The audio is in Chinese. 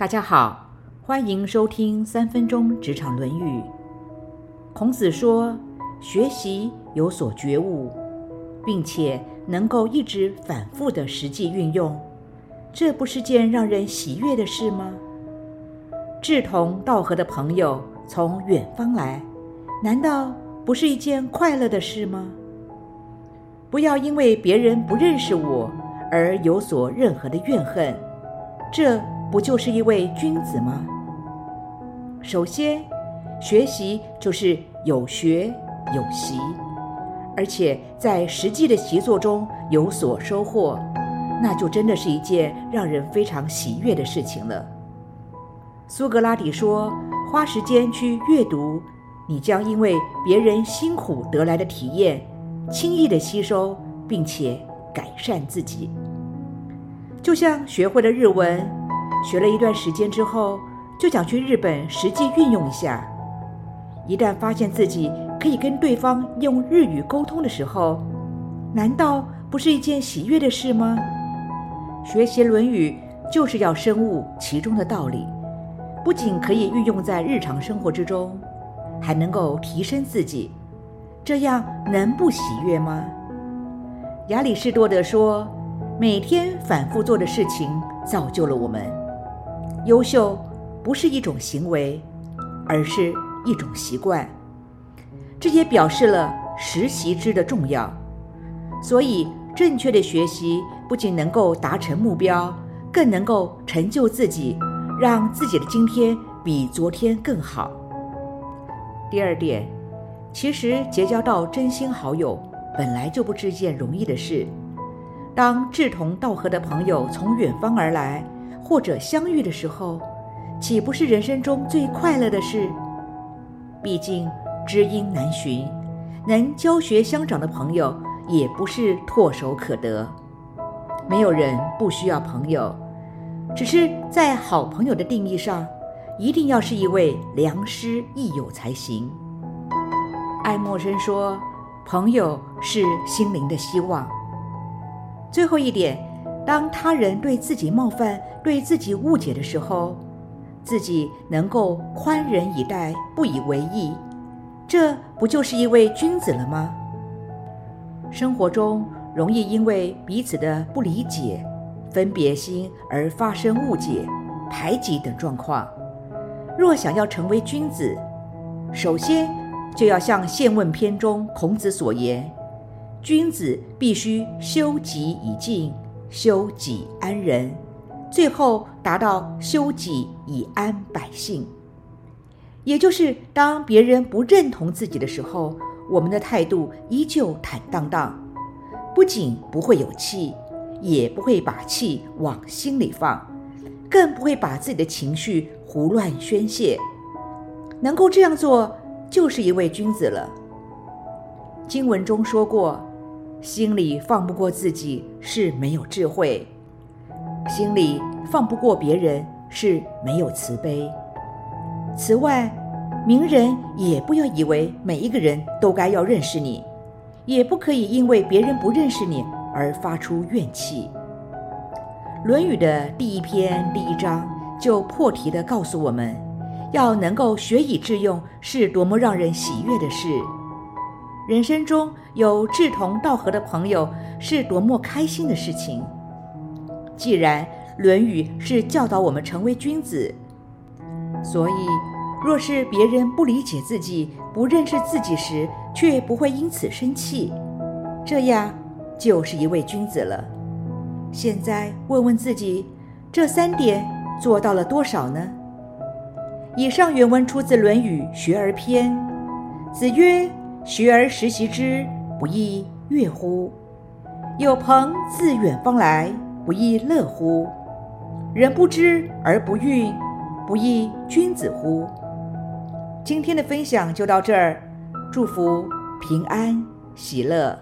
大家好，欢迎收听三分钟职场论语。孔子说，学习有所觉悟，并且能够一直反复的实际运用，这不是件让人喜悦的事吗？志同道合的朋友从远方来，难道不是一件快乐的事吗？不要因为别人不认识我而有所任何的怨恨，这。不就是一位君子吗？首先，学习就是有学有习，而且在实际的习作中有所收获，那就真的是一件让人非常喜悦的事情了。苏格拉底说：“花时间去阅读，你将因为别人辛苦得来的体验，轻易的吸收，并且改善自己。”就像学会了日文。学了一段时间之后，就想去日本实际运用一下。一旦发现自己可以跟对方用日语沟通的时候，难道不是一件喜悦的事吗？学习《论语》就是要深悟其中的道理，不仅可以运用在日常生活之中，还能够提升自己。这样能不喜悦吗？亚里士多德说：“每天反复做的事情，造就了我们。”优秀不是一种行为，而是一种习惯。这也表示了实习之的重要。所以，正确的学习不仅能够达成目标，更能够成就自己，让自己的今天比昨天更好。第二点，其实结交到真心好友本来就不是件容易的事。当志同道合的朋友从远方而来。或者相遇的时候，岂不是人生中最快乐的事？毕竟知音难寻，能教学相长的朋友也不是唾手可得。没有人不需要朋友，只是在好朋友的定义上，一定要是一位良师益友才行。爱默生说：“朋友是心灵的希望。”最后一点。当他人对自己冒犯、对自己误解的时候，自己能够宽仁以待、不以为意，这不就是一位君子了吗？生活中容易因为彼此的不理解、分别心而发生误解、排挤等状况。若想要成为君子，首先就要像《宪问篇》中孔子所言：“君子必须修己以敬。”修己安人，最后达到修己以安百姓。也就是，当别人不认同自己的时候，我们的态度依旧坦荡荡，不仅不会有气，也不会把气往心里放，更不会把自己的情绪胡乱宣泄。能够这样做，就是一位君子了。经文中说过。心里放不过自己是没有智慧，心里放不过别人是没有慈悲。此外，名人也不要以为每一个人都该要认识你，也不可以因为别人不认识你而发出怨气。《论语》的第一篇第一章就破题的告诉我们，要能够学以致用是多么让人喜悦的事。人生中有志同道合的朋友是多么开心的事情。既然《论语》是教导我们成为君子，所以若是别人不理解自己、不认识自己时，却不会因此生气，这样就是一位君子了。现在问问自己，这三点做到了多少呢？以上原文出自《论语·学而篇》，子曰。学而时习之，不亦说乎？有朋自远方来，不亦乐乎？人不知而不愠，不亦君子乎？今天的分享就到这儿，祝福平安喜乐。